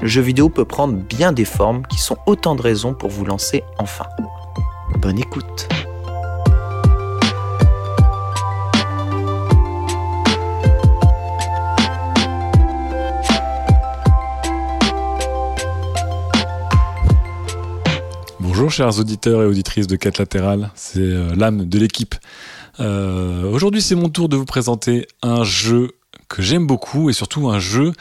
le jeu vidéo peut prendre bien des formes qui sont autant de raisons pour vous lancer enfin. Bonne écoute Bonjour chers auditeurs et auditrices de Quête Latérale, c'est euh, l'âme de l'équipe. Euh, Aujourd'hui c'est mon tour de vous présenter un jeu que j'aime beaucoup et surtout un jeu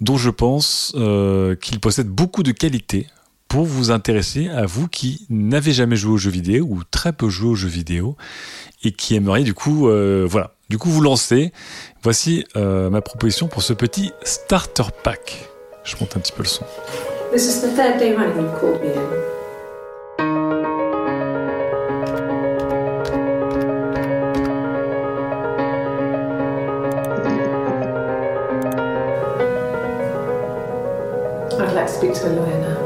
dont je pense euh, qu'il possède beaucoup de qualités pour vous intéresser à vous qui n'avez jamais joué aux jeux vidéo ou très peu joué aux jeux vidéo et qui aimeriez du coup euh, voilà du coup vous lancer. Voici euh, ma proposition pour ce petit starter pack. Je monte un petit peu le son. To speak to a now.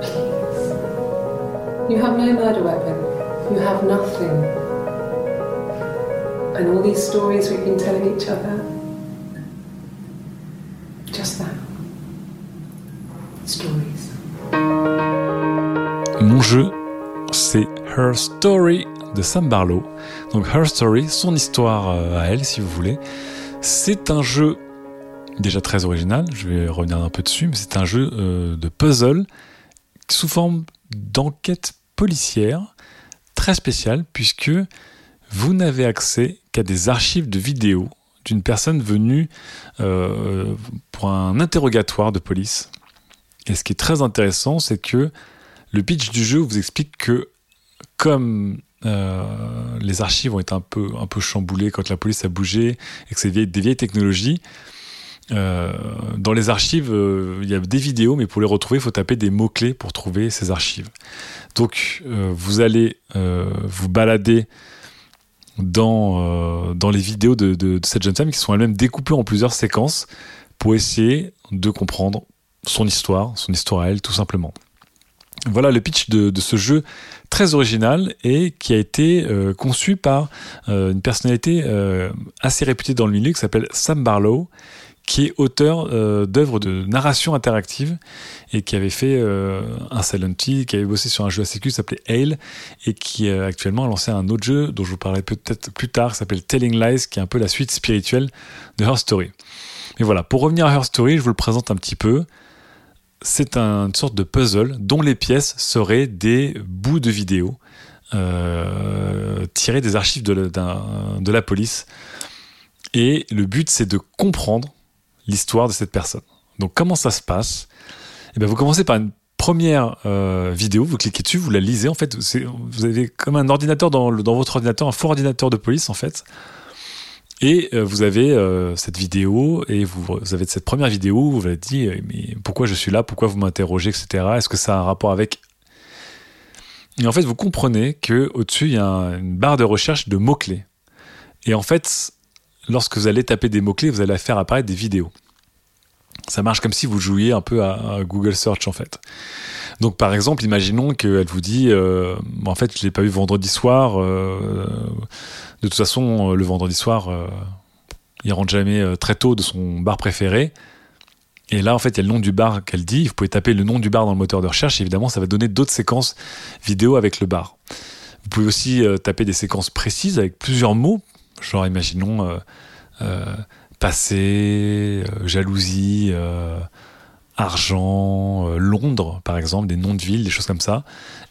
Please. You have no murder weapon. You have nothing. And all these stories we've been telling each other? Just that. Stories. Mon jeu, c'est Her Story de Sam Barlow. Donc Her Story, son histoire euh, à elle, si vous voulez. C'est un jeu déjà très original, je vais revenir un peu dessus, mais c'est un jeu euh, de puzzle sous forme d'enquête policière très spécial puisque vous n'avez accès qu'à des archives de vidéos d'une personne venue euh, pour un interrogatoire de police. Et ce qui est très intéressant, c'est que le pitch du jeu vous explique que comme euh, les archives ont été un peu, un peu chamboulées quand la police a bougé et que c'est des vieilles technologies, euh, dans les archives, euh, il y a des vidéos, mais pour les retrouver, il faut taper des mots-clés pour trouver ces archives. Donc, euh, vous allez vous balader dans, dans les vidéos de, cette jeune femme qui sont elles-mêmes découpées en plusieurs séquences pour essayer de comprendre son histoire, son histoire à elle, tout simplement. Voilà le pitch de, ce jeu très original et qui a été conçu par une personnalité assez réputée dans le milieu qui s'appelle Sam Barlow, qui est auteur euh, d'œuvres de narration interactive et qui avait fait euh, un Silent Hill, qui avait bossé sur un jeu cul qui s'appelait Ale et qui euh, actuellement a lancé un autre jeu dont je vous parlerai peut-être plus tard, qui s'appelle Telling Lies, qui est un peu la suite spirituelle de Her Story. Mais voilà, pour revenir à Her Story, je vous le présente un petit peu. C'est un- une sorte de puzzle dont les pièces seraient des bouts de vidéo tirés des archives de la police. Et le but, c'est de comprendre l'histoire de cette personne. Donc, comment ça se passe? Eh bien, Vous commencez par une première euh, vidéo, vous cliquez dessus, vous la lisez. En fait, vous avez comme un ordinateur dans, votre ordinateur, un faux ordinateur de police, en fait. Et euh, vous avez euh, cette vidéo, et vous, avez cette première vidéo où vous vous dit, mais pourquoi je suis là, pourquoi vous m'interrogez, etc. Est-ce que ça a un rapport avec... Et en fait, vous comprenez que au dessus il y a un- une barre de recherche de mots-clés. Et en fait, lorsque vous allez taper des mots-clés, vous allez faire apparaître des vidéos. Ça marche comme si vous jouiez un peu à, Google Search, en fait. Donc par exemple, imaginons qu'elle vous dit, euh, en fait, je l'ai pas vu vendredi soir. euh, de toute façon, euh, le vendredi soir, euh, il rentre jamais très tôt de son bar préféré. Et là, en fait, il y a le nom du bar qu'elle dit. Vous pouvez taper le nom du bar dans le moteur de recherche. Évidemment, ça va donner d'autres séquences vidéo avec le bar. Vous pouvez aussi taper des séquences précises avec plusieurs mots. Genre, imaginons euh, euh, passé, euh, jalousie, argent, Londres, par exemple, des noms de villes, des choses comme ça.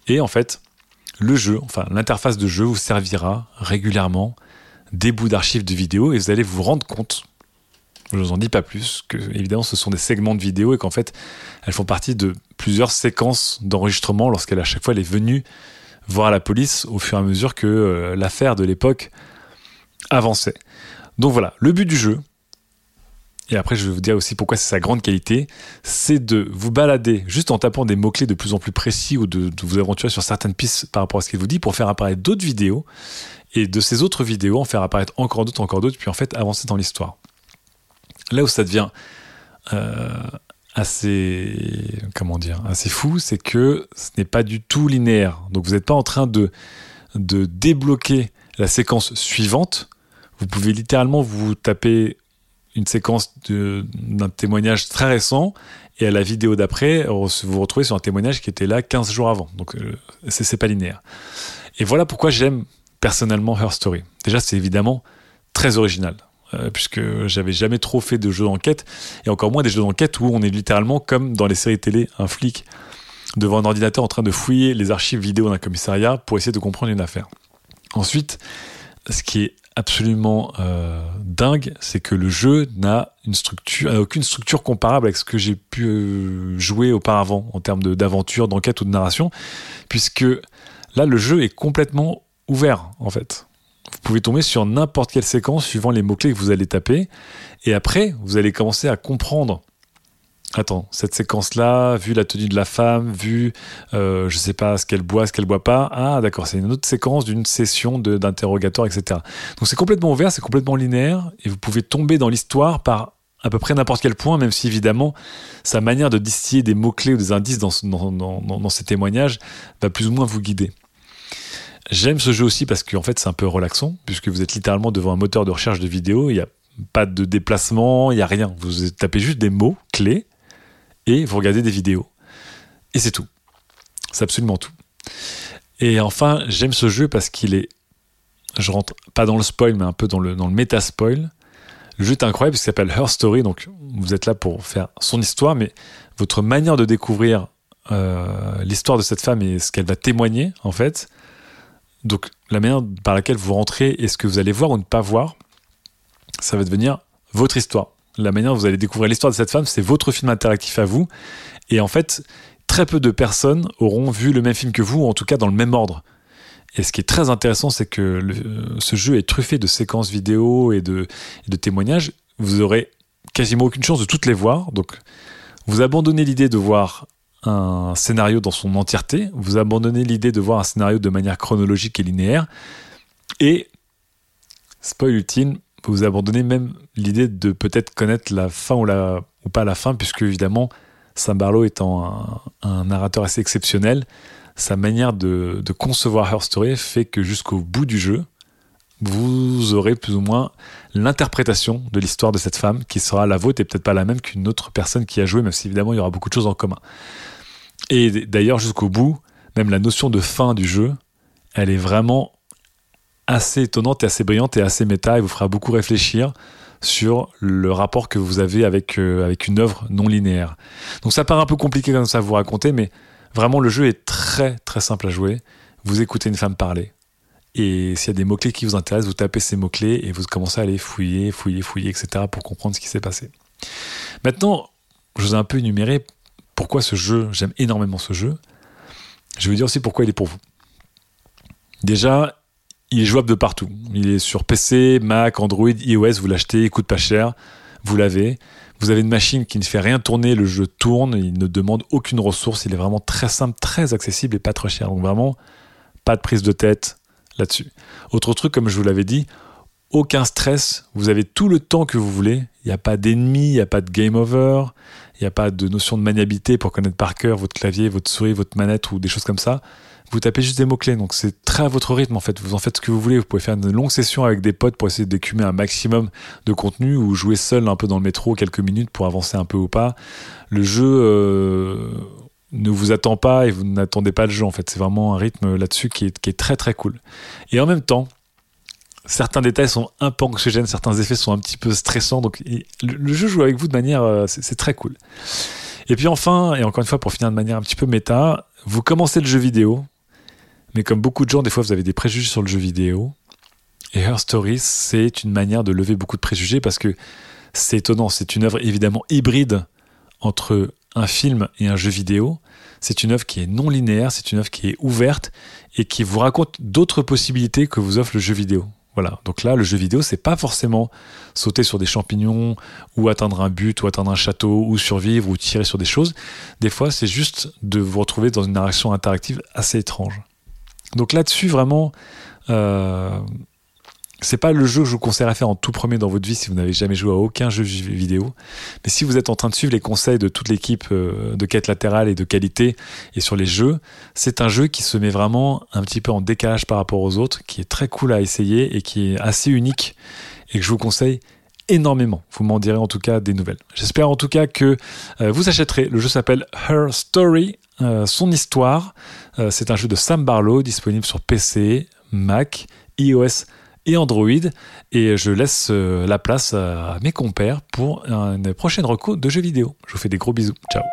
Et en fait, le jeu, enfin l'interface de jeu vous servira régulièrement des bouts d'archives de vidéos et vous allez vous rendre compte, je vous en dis pas plus, que évidemment ce sont des segments de vidéos et qu'en fait elles font partie de plusieurs séquences d'enregistrement lorsqu'elle à chaque fois elle est venue voir la police au fur et à mesure que l'affaire de l'époque avançait. Donc voilà, le but du jeu, et après je vais vous dire aussi pourquoi c'est sa grande qualité, c'est de vous balader juste en tapant des mots-clés de plus en plus précis ou de, de vous aventurer sur certaines pistes par rapport à ce qu'il vous dit pour faire apparaître d'autres vidéos et de ces autres vidéos en faire apparaître encore d'autres, encore d'autres, puis en fait avancer dans l'histoire. Là où ça devient euh, assez, comment dire, assez fou, c'est que ce n'est pas du tout linéaire. Donc vous n'êtes pas en train de, de débloquer la séquence suivante. Vous pouvez littéralement vous taper une séquence d'un témoignage très récent et à la vidéo d'après, vous vous retrouvez sur un témoignage qui était là 15 jours avant. Donc euh, c'est c'est pas linéaire. Et voilà pourquoi j'aime personnellement Her Story. Déjà, c'est évidemment très original. euh, puisque j'avais jamais trop fait de jeux d'enquête, et encore moins des jeux d'enquête où on est littéralement comme dans les séries télé, un flic devant un ordinateur en train de fouiller les archives vidéo d'un commissariat pour essayer de comprendre une affaire. Ensuite, ce qui est absolument euh, dingue, c'est que le jeu n'a aucune structure comparable avec ce que j'ai pu euh, jouer auparavant en termes d'aventure, d'enquête ou de narration, puisque là, le jeu est complètement ouvert en fait. Vous pouvez tomber sur n'importe quelle séquence suivant les mots-clés que vous allez taper, et après, vous allez commencer à comprendre. Attends, cette séquence-là, vu la tenue de la femme, vu, euh, je sais pas, ce qu'elle boit, ce qu'elle boit pas. Ah, d'accord, c'est une autre séquence d'une session d'interrogatoire, etc. Donc c'est complètement ouvert, c'est complètement linéaire, et vous pouvez tomber dans l'histoire par à peu près n'importe quel point, même si évidemment sa manière de distiller des mots-clés ou des indices dans, ce- dans, dans- dans- dans ces témoignages va plus ou moins vous guider. J'aime ce jeu aussi parce qu'en fait c'est un peu relaxant, puisque vous êtes littéralement devant un moteur de recherche de vidéo, il n'y a pas de déplacement, il n'y a rien. Vous tapez juste des mots clés vous regardez des vidéos. Et c'est tout. C'est absolument tout. Et enfin, j'aime ce jeu parce qu'il est. Je rentre pas dans le spoil, mais un peu dans le, dans le méta-spoil. Le jeu est incroyable, qu'il s'appelle Her Story, donc vous êtes là pour faire son histoire, mais votre manière de découvrir euh, l'histoire de cette femme et ce qu'elle va témoigner, en fait, donc la manière par laquelle vous rentrez et ce que vous allez voir ou ne pas voir, ça va devenir votre histoire. La manière dont vous allez découvrir l'histoire de cette femme, c'est votre film interactif à vous. Et en fait, très peu de personnes auront vu le même film que vous, ou en tout cas dans le même ordre. Et ce qui est très intéressant, c'est que le- ce jeu est truffé de séquences vidéo et de, et de témoignages. Vous aurez quasiment aucune chance de toutes les voir. Donc, vous abandonnez l'idée de voir un scénario dans son entièreté. Vous abandonnez l'idée de voir un scénario de manière chronologique et linéaire. Et, spoil ultime, vous abandonnez même l'idée de peut-être connaître la fin ou, la, ou pas la fin, puisque évidemment, Sam Barlow étant un, narrateur assez exceptionnel, sa manière de, de concevoir Her Story fait que jusqu'au bout du jeu, vous aurez plus ou moins l'interprétation de l'histoire de cette femme qui sera la vôtre et peut-être pas la même qu'une autre personne qui a joué, même si évidemment il y aura beaucoup de choses en commun. Et d'ailleurs, jusqu'au bout, même la notion de fin du jeu, elle est vraiment assez étonnante et assez brillante et assez méta et vous fera beaucoup réfléchir sur le rapport que vous avez avec, euh, avec une œuvre non linéaire. Donc ça paraît un peu compliqué comme ça à vous raconter, mais vraiment le jeu est très très simple à jouer. Vous écoutez une femme parler. Et s'il y a des mots-clés qui vous intéressent, vous tapez ces mots-clés et vous commencez à aller fouiller, fouiller, fouiller, etc. pour comprendre ce qui s'est passé. Maintenant, je vous ai un peu énuméré pourquoi ce jeu, j'aime énormément ce jeu. Je vais vous dire aussi pourquoi il est pour vous. Déjà, il est jouable de partout. Il est sur PC, Mac, Android, iOS, vous l'achetez, il coûte pas cher, vous l'avez. Vous avez une machine qui ne fait rien tourner, le jeu tourne, il ne demande aucune ressource, il est vraiment très simple, très accessible et pas trop cher. Donc vraiment, pas de prise de tête là-dessus. Autre truc, comme je vous l'avais dit, aucun stress, vous avez tout le temps que vous voulez, il n'y a pas d'ennemis, il n'y a pas de game over, il n'y a pas de notion de maniabilité pour connaître par cœur votre clavier, votre souris, votre manette ou des choses comme ça. Vous tapez juste des mots-clés, donc c'est très à votre rythme en fait. Vous en faites ce que vous voulez. Vous pouvez faire une longue session avec des potes pour essayer d'écumer un maximum de contenu ou jouer seul un peu dans le métro quelques minutes pour avancer un peu ou pas. Le jeu euh, ne vous attend pas et vous n'attendez pas le jeu en fait. C'est vraiment un rythme là-dessus qui est, qui est très très cool. Et en même temps, certains détails sont un peu anxiogènes, certains effets sont un petit peu stressants. Donc le, jeu joue avec vous de manière, euh, c'est très cool. Et puis enfin, et encore une fois pour finir de manière un petit peu méta, vous commencez le jeu vidéo, mais comme beaucoup de gens, des fois vous avez des préjugés sur le jeu vidéo. Et Her Stories, c'est une manière de lever beaucoup de préjugés parce que c'est étonnant, c'est une œuvre évidemment hybride entre un film et un jeu vidéo. C'est une œuvre qui est non linéaire, c'est une œuvre qui est ouverte et qui vous raconte d'autres possibilités que vous offre le jeu vidéo. Voilà. Donc là, le jeu vidéo, c'est pas forcément sauter sur des champignons ou atteindre un but ou atteindre un château ou survivre ou tirer sur des choses. Des fois, c'est juste de vous retrouver dans une narration interactive assez étrange. Donc là-dessus, vraiment, euh, c'est pas le jeu que je vous conseillerais à faire en tout premier dans votre vie si vous n'avez jamais joué à aucun jeu vidéo. Mais si vous êtes en train de suivre les conseils de toute l'équipe euh, de quête latérale et de qualité et sur les jeux, c'est un jeu qui se met vraiment un petit peu en décalage par rapport aux autres, qui est très cool à essayer et qui est assez unique et que je vous conseille énormément. Vous m'en direz en tout cas des nouvelles. J'espère en tout cas que euh, vous achèterez. Le jeu s'appelle Her Story, euh, son histoire. c'est un jeu de Sam Barlow disponible sur PC, Mac, iOS et Android. Et je laisse euh, la place à mes compères pour une prochaine reco de jeux vidéo. Je vous fais des gros bisous. Ciao